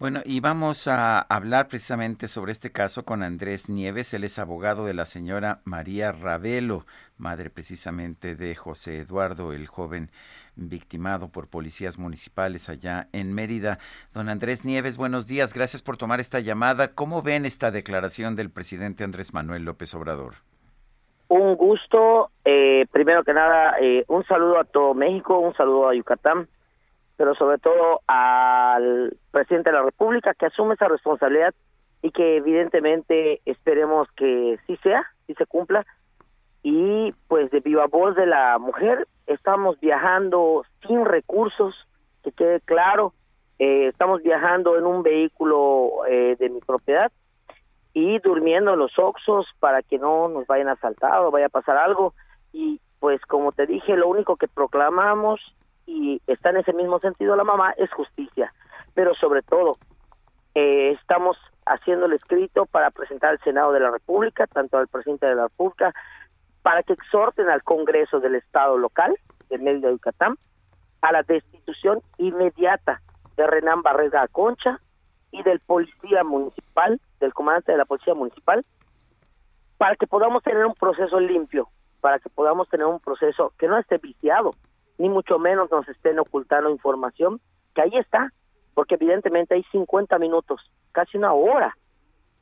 Bueno, y vamos a hablar precisamente sobre este caso con Andrés Nieves. Él es abogado de la señora María Ravelo, madre precisamente de José Eduardo, el joven victimado por policías municipales allá en Mérida. Don Andrés Nieves, buenos días. Gracias por tomar esta llamada. ¿Cómo ven esta declaración del presidente Andrés Manuel López Obrador? Un gusto. Eh, primero que nada, eh, un saludo a todo México, un saludo a Yucatán, pero sobre todo al presidente de la República que asume esa responsabilidad y que evidentemente esperemos que sí sea, sí se cumpla. Y pues de viva voz de la mujer, estamos viajando sin recursos, que quede claro, eh, estamos viajando en un vehículo eh, de mi propiedad y durmiendo en los oxos para que no nos vayan a asaltar o vaya a pasar algo. Y pues como te dije, lo único que proclamamos y está en ese mismo sentido la mamá es justicia, pero sobre todo eh, estamos haciendo el escrito para presentar al Senado de la República, tanto al presidente de la República, para que exhorten al Congreso del Estado local de Mérida, Yucatán, a la destitución inmediata de Renán Barrera Concha y del policía municipal, del comandante de la policía municipal, para que podamos tener un proceso limpio, para que podamos tener un proceso que no esté viciado, ni mucho menos nos estén ocultando información, que ahí está, porque evidentemente hay 50 minutos, casi una hora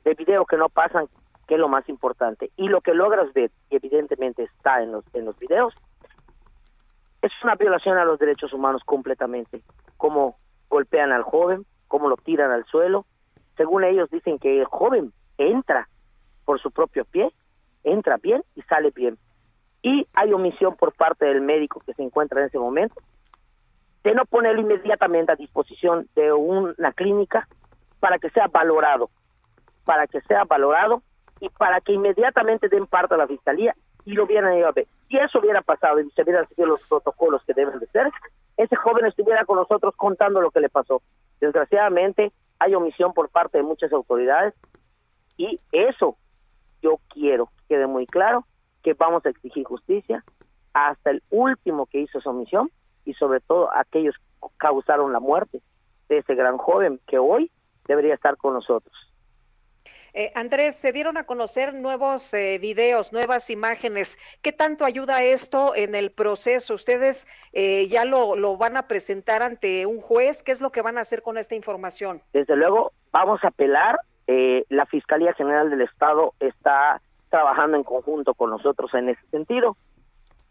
de video que no pasan que es lo más importante. Y lo que logras ver, y evidentemente está en los, en los videos, es una violación a los derechos humanos completamente. Cómo golpean al joven, cómo lo tiran al suelo. Según ellos dicen que el joven entra por su propio pie, entra bien y sale bien. Y hay omisión por parte del médico que se encuentra en ese momento de no ponerlo inmediatamente a disposición de una clínica para que sea valorado, para que sea valorado y para que inmediatamente den parte a la fiscalía y lo hubieran ido a ver. Si eso hubiera pasado y se hubieran seguido los protocolos que deben de ser, ese joven estuviera con nosotros contando lo que le pasó. Desgraciadamente hay omisión por parte de muchas autoridades y eso yo quiero que quede muy claro que vamos a exigir justicia hasta el último que hizo esa omisión y sobre todo aquellos que causaron la muerte de ese gran joven que hoy debería estar con nosotros. Eh, Andrés, se dieron a conocer nuevos eh, videos, nuevas imágenes. ¿Qué tanto ayuda esto en el proceso? ¿Ustedes eh, ya lo, lo, van a presentar ante un juez? ¿Qué es lo que van a hacer con esta información? Desde luego, vamos a apelar. la Fiscalía General del Estado está trabajando en conjunto con nosotros en ese sentido.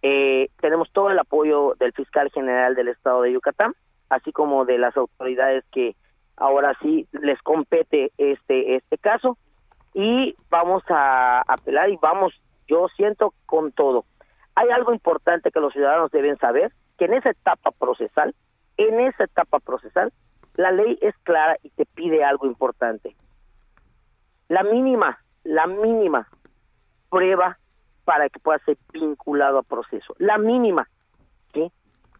tenemos todo el apoyo del fiscal general del Estado de Yucatán, así como de las autoridades que ahora sí les compete este este caso y vamos a apelar y vamos, yo siento con todo. Hay algo importante que los ciudadanos deben saber, que en esa etapa procesal, en esa etapa procesal, la ley es clara y te pide algo importante. La mínima, la mínima prueba para que pueda ser vinculado a proceso. La mínima. ¿sí?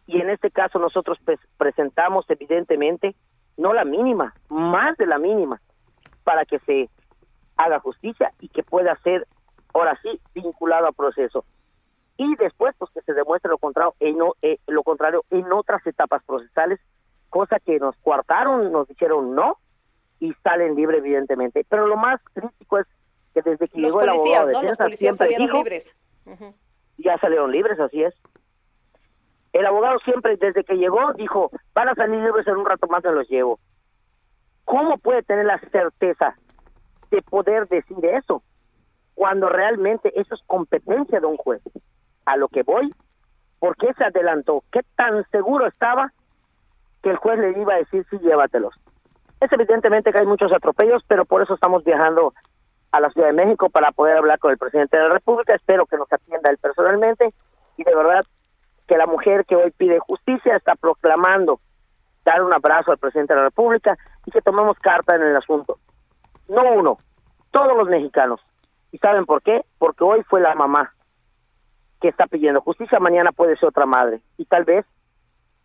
Y en este caso nosotros presentamos evidentemente no la mínima, más de la mínima, para que se haga justicia y que pueda ser, ahora sí, vinculado a proceso. Y después, pues que se demuestre lo contrario, en, eh, lo contrario en otras etapas procesales, cosa que nos coartaron, nos dijeron no, y salen libres, evidentemente. Pero lo más crítico es que desde que llegó el abogado de ¿no? Los policías salieron libres. Ya salieron libres, así es. El abogado siempre, desde que llegó, dijo, van a salir libres en un rato más, me los llevo. ¿Cómo puede tener la certeza de poder decir eso, cuando realmente eso es competencia de un juez. A lo que voy, ¿por qué se adelantó? ¿Qué tan seguro estaba que el juez le iba a decir sí, llévatelos? Es evidentemente que hay muchos atropellos, pero por eso estamos viajando a la Ciudad de México para poder hablar con el presidente de la República. Espero que nos atienda él personalmente y de verdad que la mujer que hoy pide justicia está proclamando dar un abrazo al presidente de la República y que tomemos carta en el asunto. No uno, todos los mexicanos. ¿Y saben por qué? Porque hoy fue la mamá que está pidiendo justicia, mañana puede ser otra madre. Y tal vez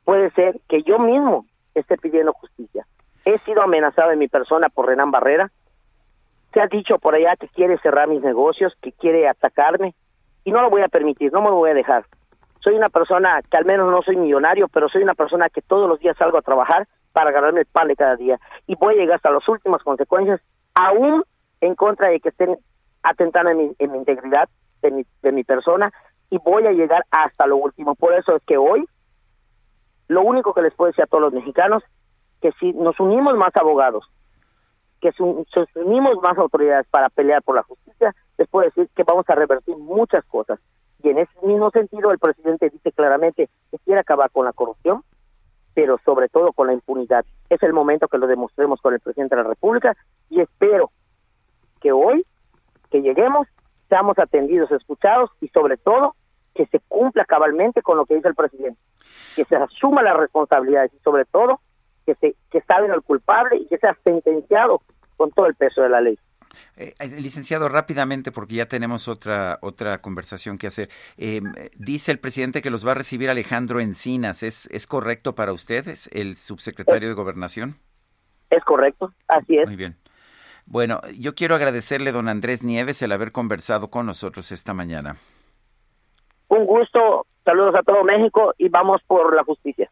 puede ser que yo mismo esté pidiendo justicia. He sido amenazado en mi persona por Renan Barrera. Se ha dicho por allá que quiere cerrar mis negocios, que quiere atacarme. Y no lo voy a permitir, no me lo voy a dejar. Soy una persona que al menos no soy millonario, pero soy una persona que todos los días salgo a trabajar para ganarme el pan de cada día. Y voy a llegar hasta las últimas consecuencias, aún en contra de que estén atentando en mi, en mi integridad de mi, de mi persona y voy a llegar hasta lo último. Por eso es que hoy lo único que les puedo decir a todos los mexicanos que si nos unimos más abogados, que nos unimos más autoridades para pelear por la justicia, les puedo decir que vamos a revertir muchas cosas. Y en ese mismo sentido el presidente dice claramente que quiere acabar con la corrupción, pero sobre todo con la impunidad. Es el momento que lo demostremos con el presidente de la República y espero que hoy, que lleguemos, seamos atendidos, escuchados y sobre todo que se cumpla cabalmente con lo que dice el presidente, que se asuma las responsabilidades y sobre todo que se que salga el culpable y que sea sentenciado con todo el peso de la ley. Eh, eh, licenciado, rápidamente, porque ya tenemos otra otra conversación que hacer. Eh, dice el presidente que los va a recibir Alejandro Encinas. ¿Es, ¿Es correcto para ustedes, el subsecretario de Gobernación? Es correcto, así es. Muy bien. Bueno, yo quiero agradecerle, don Andrés Nieves, el haber conversado con nosotros esta mañana. Un gusto, saludos a todo México y vamos por la justicia.